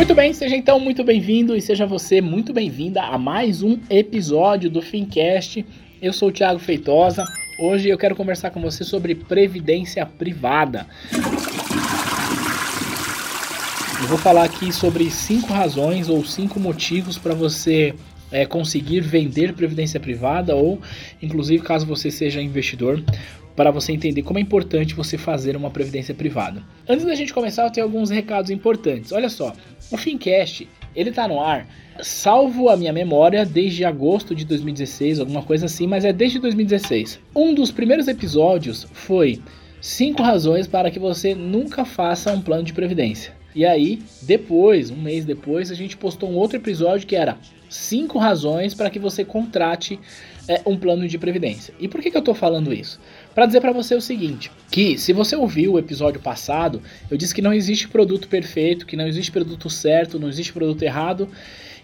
Muito bem, seja então muito bem-vindo e seja você muito bem-vinda a mais um episódio do Fincast. Eu sou o Thiago Feitosa. Hoje eu quero conversar com você sobre previdência privada. Eu vou falar aqui sobre cinco razões ou cinco motivos para você é, conseguir vender previdência privada ou, inclusive, caso você seja investidor, para você entender como é importante você fazer uma previdência privada. Antes da gente começar, eu tenho alguns recados importantes. Olha só, o Fincast, ele tá no ar, salvo a minha memória, desde agosto de 2016, alguma coisa assim, mas é desde 2016. Um dos primeiros episódios foi 5 razões para que você nunca faça um plano de previdência. E aí, depois, um mês depois, a gente postou um outro episódio que era 5 razões para que você contrate é, um plano de previdência. E por que, que eu estou falando isso? Para dizer para você o seguinte, que se você ouviu o episódio passado, eu disse que não existe produto perfeito, que não existe produto certo, não existe produto errado.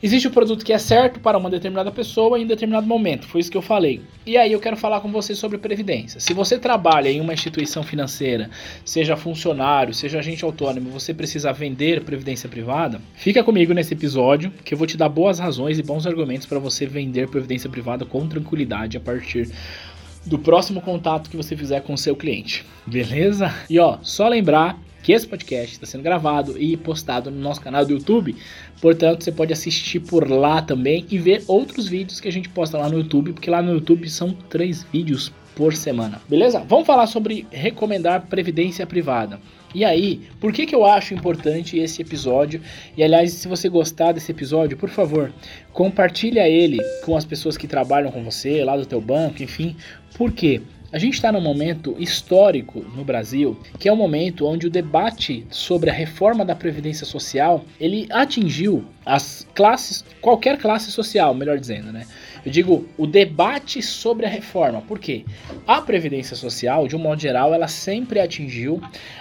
Existe o produto que é certo para uma determinada pessoa em um determinado momento, foi isso que eu falei. E aí eu quero falar com você sobre previdência. Se você trabalha em uma instituição financeira, seja funcionário, seja agente autônomo, você precisa vender previdência privada, fica comigo nesse episódio que eu vou te dar boas razões e bons argumentos para você vender previdência privada com tranquilidade a partir do próximo contato que você fizer com o seu cliente. Beleza? E ó, só lembrar que esse podcast está sendo gravado e postado no nosso canal do YouTube, portanto você pode assistir por lá também e ver outros vídeos que a gente posta lá no YouTube, porque lá no YouTube são três vídeos por semana. Beleza? Vamos falar sobre recomendar previdência privada. E aí, por que, que eu acho importante esse episódio? E aliás, se você gostar desse episódio, por favor, compartilha ele com as pessoas que trabalham com você, lá do teu banco, enfim. Por quê? A gente está num momento histórico no Brasil, que é um momento onde o debate sobre a reforma da previdência social ele atingiu as classes, qualquer classe social, melhor dizendo, né? Eu digo o debate sobre a reforma, por quê? A previdência social, de um modo geral, ela sempre atingiu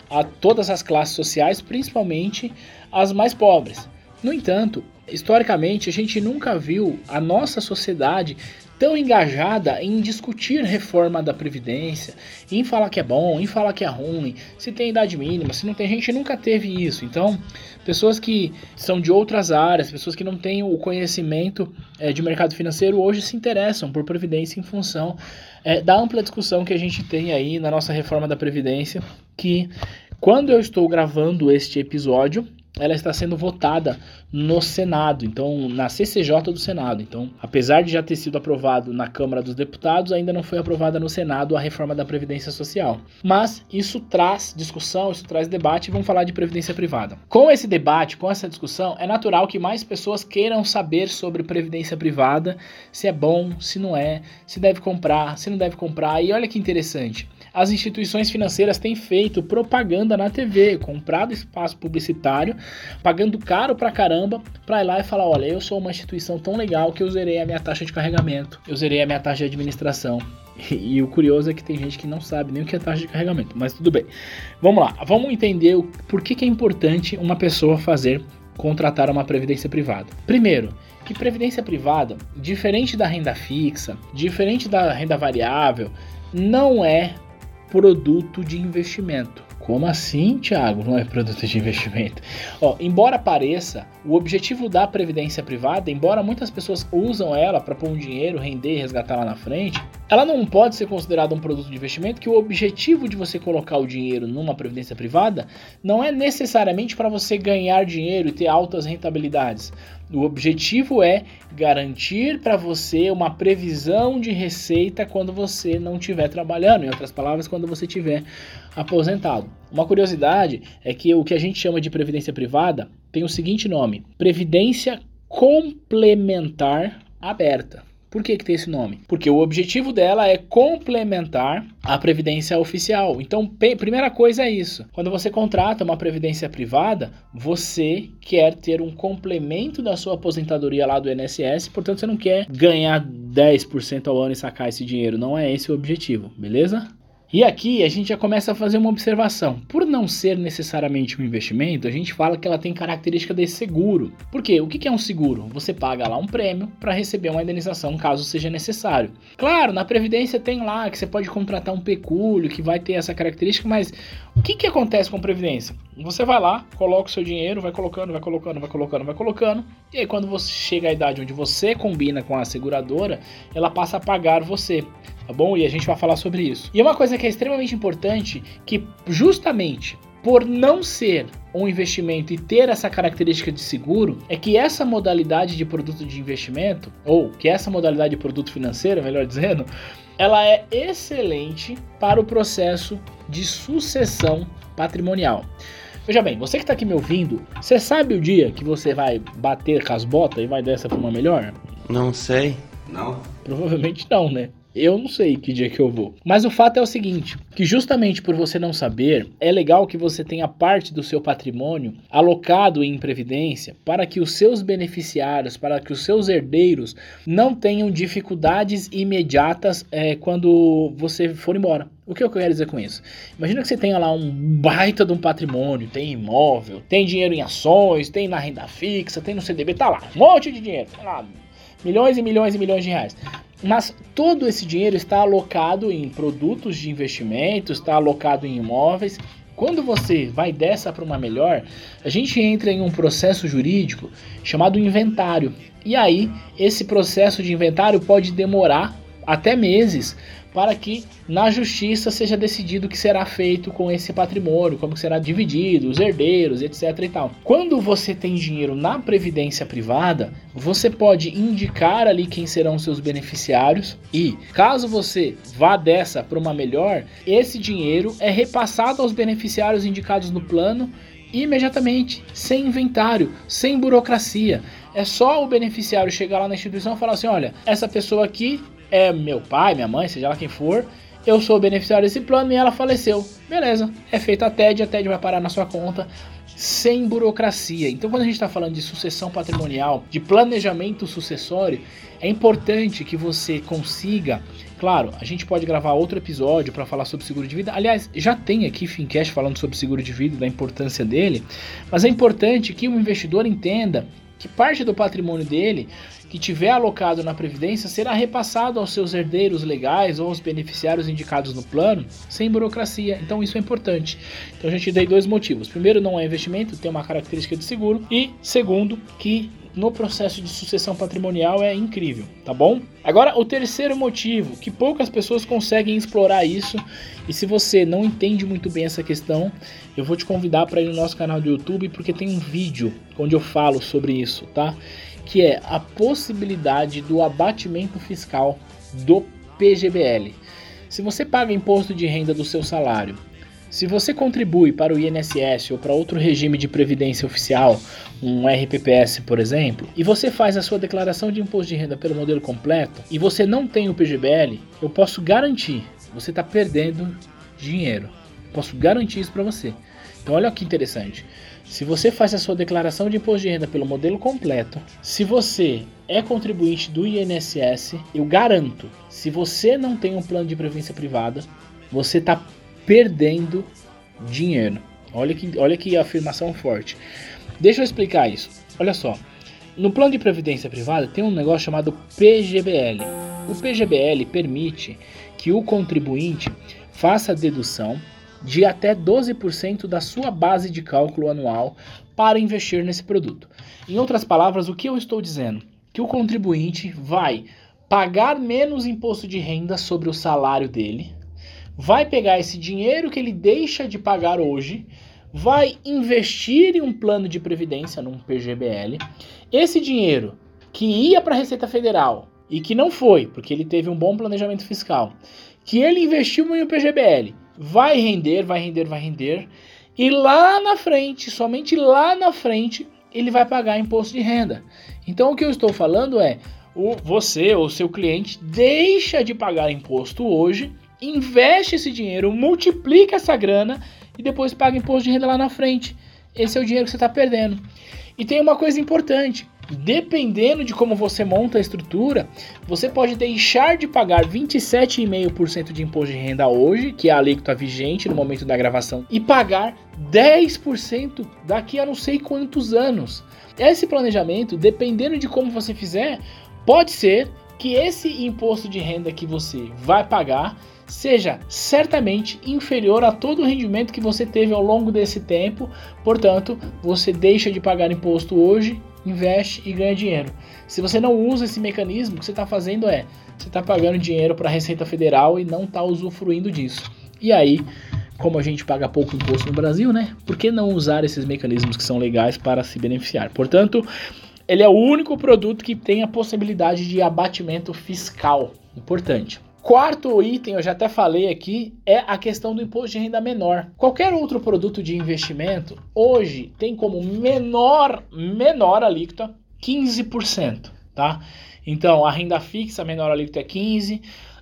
a todas as classes sociais, principalmente as mais pobres. No entanto, historicamente, a gente nunca viu a nossa sociedade tão engajada em discutir reforma da Previdência, em falar que é bom, em falar que é ruim, se tem idade mínima, se não tem, a gente nunca teve isso. Então, pessoas que são de outras áreas, pessoas que não têm o conhecimento é, de mercado financeiro, hoje se interessam por Previdência em função é, da ampla discussão que a gente tem aí na nossa reforma da Previdência, que quando eu estou gravando este episódio, ela está sendo votada no Senado, então na CCJ do Senado. Então, apesar de já ter sido aprovado na Câmara dos Deputados, ainda não foi aprovada no Senado a reforma da previdência social. Mas isso traz discussão, isso traz debate, e vamos falar de previdência privada. Com esse debate, com essa discussão, é natural que mais pessoas queiram saber sobre previdência privada, se é bom, se não é, se deve comprar, se não deve comprar. E olha que interessante as instituições financeiras têm feito propaganda na TV, comprado espaço publicitário, pagando caro pra caramba, pra ir lá e falar: olha, eu sou uma instituição tão legal que eu zerei a minha taxa de carregamento, eu zerei a minha taxa de administração. E, e o curioso é que tem gente que não sabe nem o que é taxa de carregamento, mas tudo bem. Vamos lá, vamos entender o, por que, que é importante uma pessoa fazer contratar uma previdência privada. Primeiro, que previdência privada, diferente da renda fixa, diferente da renda variável, não é produto de investimento. Como assim, Thiago? Não é produto de investimento? Ó, embora pareça, o objetivo da previdência privada, embora muitas pessoas usam ela para pôr um dinheiro, render e resgatar lá na frente, ela não pode ser considerada um produto de investimento que o objetivo de você colocar o dinheiro numa previdência privada não é necessariamente para você ganhar dinheiro e ter altas rentabilidades. O objetivo é garantir para você uma previsão de receita quando você não estiver trabalhando, em outras palavras, quando você estiver aposentado. Uma curiosidade é que o que a gente chama de previdência privada tem o seguinte nome: previdência complementar aberta. Por que, que tem esse nome? Porque o objetivo dela é complementar a previdência oficial. Então, primeira coisa é isso. Quando você contrata uma previdência privada, você quer ter um complemento da sua aposentadoria lá do INSS, portanto, você não quer ganhar 10% ao ano e sacar esse dinheiro. Não é esse o objetivo, beleza? E aqui a gente já começa a fazer uma observação. Por não ser necessariamente um investimento, a gente fala que ela tem característica de seguro. Por quê? O que é um seguro? Você paga lá um prêmio para receber uma indenização caso seja necessário. Claro, na Previdência tem lá que você pode contratar um pecúlio que vai ter essa característica, mas o que, que acontece com a Previdência? Você vai lá, coloca o seu dinheiro, vai colocando, vai colocando, vai colocando, vai colocando, e aí quando você chega à idade onde você combina com a seguradora, ela passa a pagar você tá bom? E a gente vai falar sobre isso. E uma coisa que é extremamente importante, que justamente por não ser um investimento e ter essa característica de seguro, é que essa modalidade de produto de investimento, ou que essa modalidade de produto financeiro, melhor dizendo, ela é excelente para o processo de sucessão patrimonial. Veja bem, você que está aqui me ouvindo, você sabe o dia que você vai bater com as botas e vai dessa para uma melhor? Não sei. Não? Provavelmente não, né? Eu não sei que dia que eu vou. Mas o fato é o seguinte: que justamente por você não saber, é legal que você tenha parte do seu patrimônio alocado em previdência para que os seus beneficiários, para que os seus herdeiros não tenham dificuldades imediatas é, quando você for embora. O que eu quero dizer com isso? Imagina que você tenha lá um baita de um patrimônio, tem imóvel, tem dinheiro em ações, tem na renda fixa, tem no CDB, tá lá, um monte de dinheiro, tá lá, milhões e milhões e milhões de reais. Mas todo esse dinheiro está alocado em produtos de investimento, está alocado em imóveis. Quando você vai dessa para uma melhor, a gente entra em um processo jurídico chamado inventário. E aí, esse processo de inventário pode demorar até meses para que na justiça seja decidido o que será feito com esse patrimônio, como será dividido, os herdeiros, etc e tal. Quando você tem dinheiro na previdência privada, você pode indicar ali quem serão seus beneficiários e, caso você vá dessa para uma melhor, esse dinheiro é repassado aos beneficiários indicados no plano imediatamente, sem inventário, sem burocracia. É só o beneficiário chegar lá na instituição e falar assim: olha, essa pessoa aqui é meu pai, minha mãe, seja lá quem for, eu sou beneficiário desse plano e ela faleceu. Beleza, é feita a TED, a TED vai parar na sua conta sem burocracia. Então, quando a gente está falando de sucessão patrimonial, de planejamento sucessório, é importante que você consiga. Claro, a gente pode gravar outro episódio para falar sobre seguro de vida. Aliás, já tem aqui Fincast falando sobre seguro de vida, da importância dele. Mas é importante que o investidor entenda que parte do patrimônio dele que tiver alocado na Previdência será repassado aos seus herdeiros legais ou aos beneficiários indicados no plano, sem burocracia. Então isso é importante. Então a gente dei dois motivos. Primeiro, não é investimento, tem uma característica de seguro. E segundo, que no processo de sucessão patrimonial é incrível, tá bom? Agora, o terceiro motivo, que poucas pessoas conseguem explorar isso, e se você não entende muito bem essa questão, eu vou te convidar para ir no nosso canal do YouTube, porque tem um vídeo onde eu falo sobre isso, tá? Que é a possibilidade do abatimento fiscal do PGBL. Se você paga imposto de renda do seu salário, se você contribui para o INSS ou para outro regime de previdência oficial, um RPPS, por exemplo, e você faz a sua declaração de imposto de renda pelo modelo completo e você não tem o PGBL, eu posso garantir, você está perdendo dinheiro. Posso garantir isso para você. Então olha que interessante. Se você faz a sua declaração de imposto de renda pelo modelo completo, se você é contribuinte do INSS, eu garanto, se você não tem um plano de previdência privada, você está perdendo dinheiro. Olha que, olha que afirmação forte. Deixa eu explicar isso. Olha só. No plano de previdência privada tem um negócio chamado PGBL. O PGBL permite que o contribuinte faça a dedução de até 12% da sua base de cálculo anual para investir nesse produto. Em outras palavras, o que eu estou dizendo? Que o contribuinte vai pagar menos imposto de renda sobre o salário dele, vai pegar esse dinheiro que ele deixa de pagar hoje, vai investir em um plano de previdência, num PGBL. Esse dinheiro que ia para a Receita Federal e que não foi, porque ele teve um bom planejamento fiscal, que ele investiu em um PGBL vai render, vai render, vai render. E lá na frente, somente lá na frente, ele vai pagar imposto de renda. Então o que eu estou falando é, o, você ou seu cliente deixa de pagar imposto hoje, investe esse dinheiro, multiplica essa grana e depois paga imposto de renda lá na frente. Esse é o dinheiro que você está perdendo. E tem uma coisa importante: dependendo de como você monta a estrutura, você pode deixar de pagar 27,5% de imposto de renda hoje, que é a alíquota vigente no momento da gravação, e pagar 10% daqui a não sei quantos anos. Esse planejamento, dependendo de como você fizer, pode ser que esse imposto de renda que você vai pagar seja certamente inferior a todo o rendimento que você teve ao longo desse tempo. Portanto, você deixa de pagar imposto hoje, investe e ganha dinheiro. Se você não usa esse mecanismo, o que você está fazendo é você está pagando dinheiro para a Receita Federal e não está usufruindo disso. E aí, como a gente paga pouco imposto no Brasil, né? Por que não usar esses mecanismos que são legais para se beneficiar? Portanto, ele é o único produto que tem a possibilidade de abatimento fiscal. Importante. Quarto item, eu já até falei aqui, é a questão do imposto de renda menor. Qualquer outro produto de investimento hoje tem como menor, menor alíquota 15%, tá? Então, a renda fixa, a menor alíquota é 15%,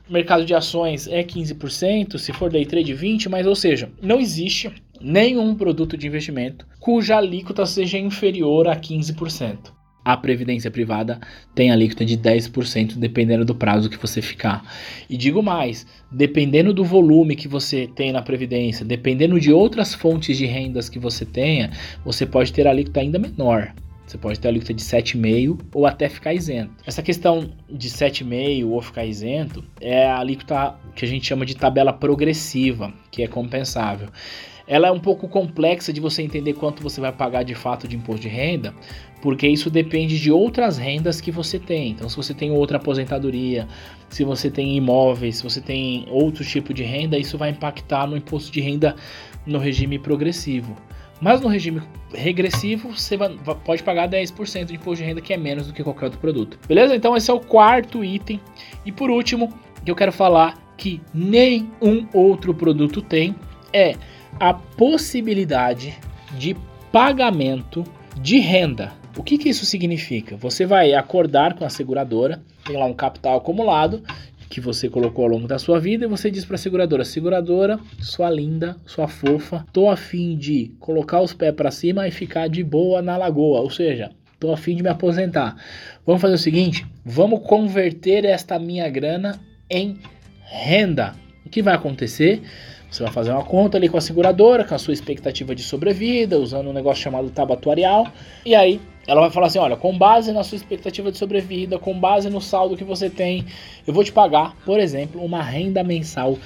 mercado de ações é 15%, se for day trade 20%, mas ou seja, não existe nenhum produto de investimento cuja alíquota seja inferior a 15% a previdência privada tem alíquota de 10%, dependendo do prazo que você ficar. E digo mais, dependendo do volume que você tem na previdência, dependendo de outras fontes de rendas que você tenha, você pode ter alíquota ainda menor. Você pode ter alíquota de 7,5 ou até ficar isento. Essa questão de 7,5 ou ficar isento é a alíquota que a gente chama de tabela progressiva, que é compensável ela é um pouco complexa de você entender quanto você vai pagar de fato de imposto de renda, porque isso depende de outras rendas que você tem. Então, se você tem outra aposentadoria, se você tem imóveis, se você tem outro tipo de renda, isso vai impactar no imposto de renda no regime progressivo. Mas no regime regressivo, você pode pagar 10% de imposto de renda, que é menos do que qualquer outro produto. Beleza? Então, esse é o quarto item. E por último, que eu quero falar que nenhum outro produto tem é a possibilidade de pagamento de renda o que, que isso significa? Você vai acordar com a seguradora, tem lá um capital acumulado que você colocou ao longo da sua vida e você diz para a seguradora: seguradora, sua linda, sua fofa, tô afim de colocar os pés para cima e ficar de boa na lagoa, ou seja, tô afim de me aposentar. Vamos fazer o seguinte: vamos converter esta minha grana em renda. O que vai acontecer? Você vai fazer uma conta ali com a seguradora, com a sua expectativa de sobrevida, usando um negócio chamado tabatuarial, e aí ela vai falar assim: olha, com base na sua expectativa de sobrevida, com base no saldo que você tem, eu vou te pagar, por exemplo, uma renda mensal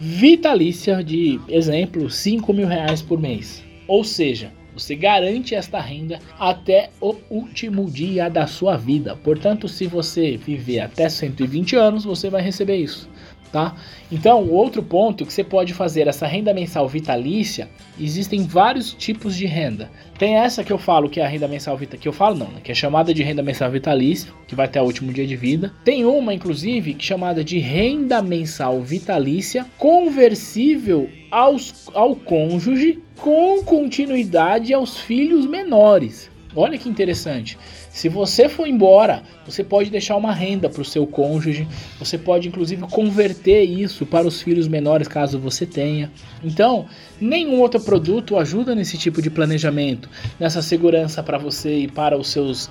vitalícia de, exemplo, 5 mil reais por mês. Ou seja, você garante esta renda até o último dia da sua vida. Portanto, se você viver até 120 anos, você vai receber isso tá? Então, outro ponto que você pode fazer essa renda mensal vitalícia, existem vários tipos de renda. Tem essa que eu falo que é a renda mensal vitalícia, que eu falo não, né? que é chamada de renda mensal vitalícia, que vai até o último dia de vida. Tem uma inclusive que é chamada de renda mensal vitalícia conversível aos, ao cônjuge com continuidade aos filhos menores. Olha que interessante. Se você for embora, você pode deixar uma renda para o seu cônjuge, você pode inclusive converter isso para os filhos menores caso você tenha. Então, nenhum outro produto ajuda nesse tipo de planejamento, nessa segurança para você e para os seus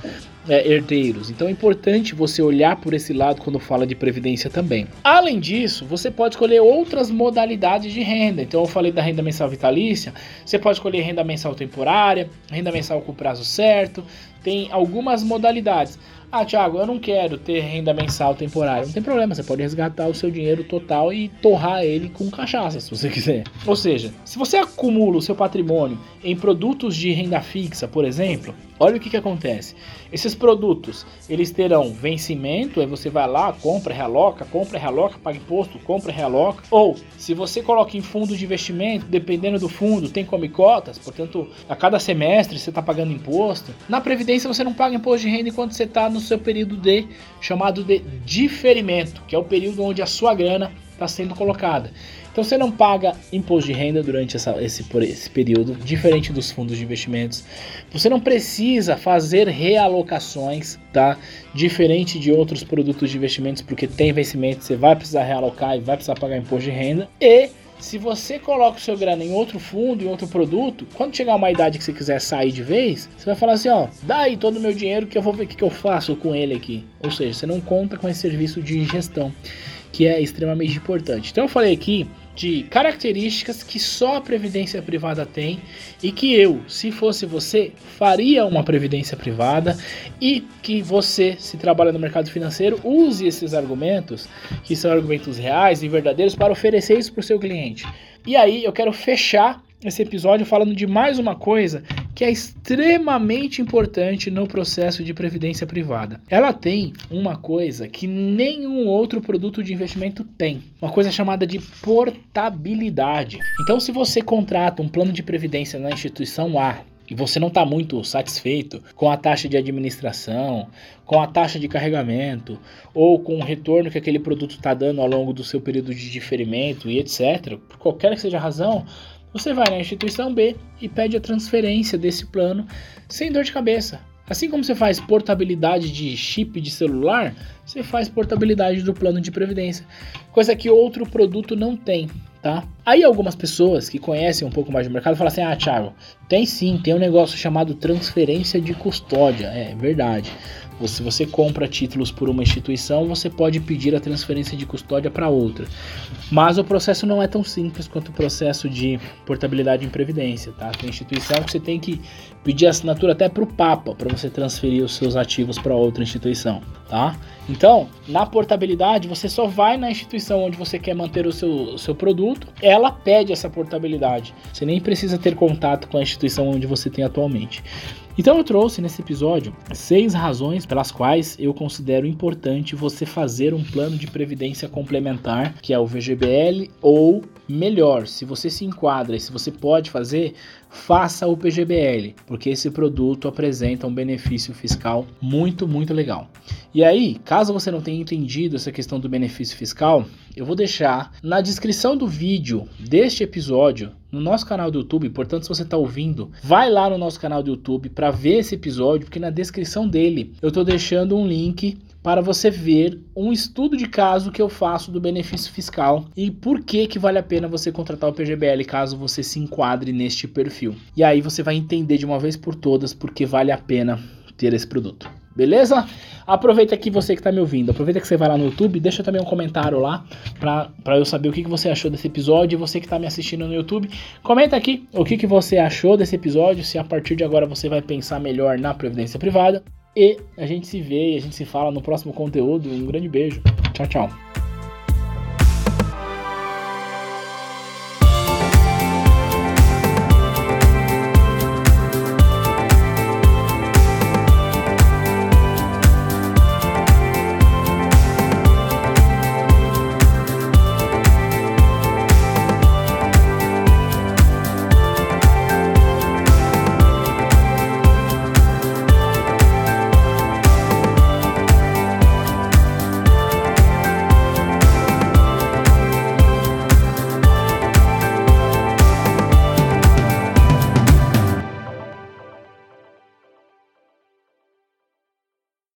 é, herdeiros. Então é importante você olhar por esse lado quando fala de previdência também. Além disso, você pode escolher outras modalidades de renda. Então eu falei da renda mensal vitalícia, você pode escolher renda mensal temporária, renda mensal com prazo certo, tem algumas modalidades. Ah, Thiago, eu não quero ter renda mensal temporária. Não tem problema, você pode resgatar o seu dinheiro total e torrar ele com cachaça, se você quiser. Ou seja, se você acumula o seu patrimônio em produtos de renda fixa, por exemplo, olha o que, que acontece. Esses produtos, eles terão vencimento, aí você vai lá, compra, realoca, compra, realoca, paga imposto, compra, realoca. Ou, se você coloca em fundo de investimento, dependendo do fundo, tem come cotas, portanto, a cada semestre você está pagando imposto. Na Previdência você não paga imposto de renda enquanto você está no seu período de chamado de diferimento, que é o período onde a sua grana está sendo colocada. Então você não paga imposto de renda durante essa, esse, esse período, diferente dos fundos de investimentos. Você não precisa fazer realocações, tá? Diferente de outros produtos de investimentos, porque tem vencimento, você vai precisar realocar e vai precisar pagar imposto de renda. E se você coloca o seu grana em outro fundo, em outro produto, quando chegar uma idade que você quiser sair de vez, você vai falar assim, ó, dá aí todo o meu dinheiro que eu vou ver o que, que eu faço com ele aqui. Ou seja, você não conta com esse serviço de gestão, que é extremamente importante. Então eu falei aqui de características que só a previdência privada tem e que eu, se fosse você, faria uma previdência privada e que você, se trabalha no mercado financeiro, use esses argumentos, que são argumentos reais e verdadeiros, para oferecer isso para o seu cliente. E aí eu quero fechar esse episódio falando de mais uma coisa que é extremamente importante no processo de previdência privada. Ela tem uma coisa que nenhum outro produto de investimento tem, uma coisa chamada de portabilidade. Então, se você contrata um plano de previdência na instituição A e você não está muito satisfeito com a taxa de administração, com a taxa de carregamento, ou com o retorno que aquele produto está dando ao longo do seu período de diferimento e etc., por qualquer que seja a razão, você vai na instituição B e pede a transferência desse plano sem dor de cabeça. Assim como você faz portabilidade de chip de celular, você faz portabilidade do plano de previdência, coisa que outro produto não tem, tá? Aí algumas pessoas que conhecem um pouco mais do mercado falam assim: "Ah, Thiago, tem sim, tem um negócio chamado transferência de custódia". É verdade. Se você compra títulos por uma instituição, você pode pedir a transferência de custódia para outra. Mas o processo não é tão simples quanto o processo de portabilidade em previdência, tá? Tem instituição que você tem que pedir assinatura até para o Papa para você transferir os seus ativos para outra instituição, tá? Então, na portabilidade, você só vai na instituição onde você quer manter o seu, o seu produto, ela pede essa portabilidade. Você nem precisa ter contato com a instituição onde você tem atualmente. Então eu trouxe nesse episódio seis razões pelas quais eu considero importante você fazer um plano de previdência complementar, que é o VGBL, ou melhor, se você se enquadra e se você pode fazer, faça o PGBL, porque esse produto apresenta um benefício fiscal muito, muito legal. E aí, caso você não tenha entendido essa questão do benefício fiscal, eu vou deixar na descrição do vídeo deste episódio no nosso canal do YouTube. Portanto, se você está ouvindo, vai lá no nosso canal do YouTube para ver esse episódio, porque na descrição dele eu estou deixando um link para você ver um estudo de caso que eu faço do benefício fiscal e por que que vale a pena você contratar o PGBL caso você se enquadre neste perfil. E aí você vai entender de uma vez por todas por que vale a pena ter esse produto. Beleza? Aproveita aqui você que está me ouvindo, aproveita que você vai lá no YouTube, deixa também um comentário lá para eu saber o que, que você achou desse episódio. E você que está me assistindo no YouTube, comenta aqui o que, que você achou desse episódio, se a partir de agora você vai pensar melhor na previdência privada. E a gente se vê e a gente se fala no próximo conteúdo. Um grande beijo. Tchau, tchau.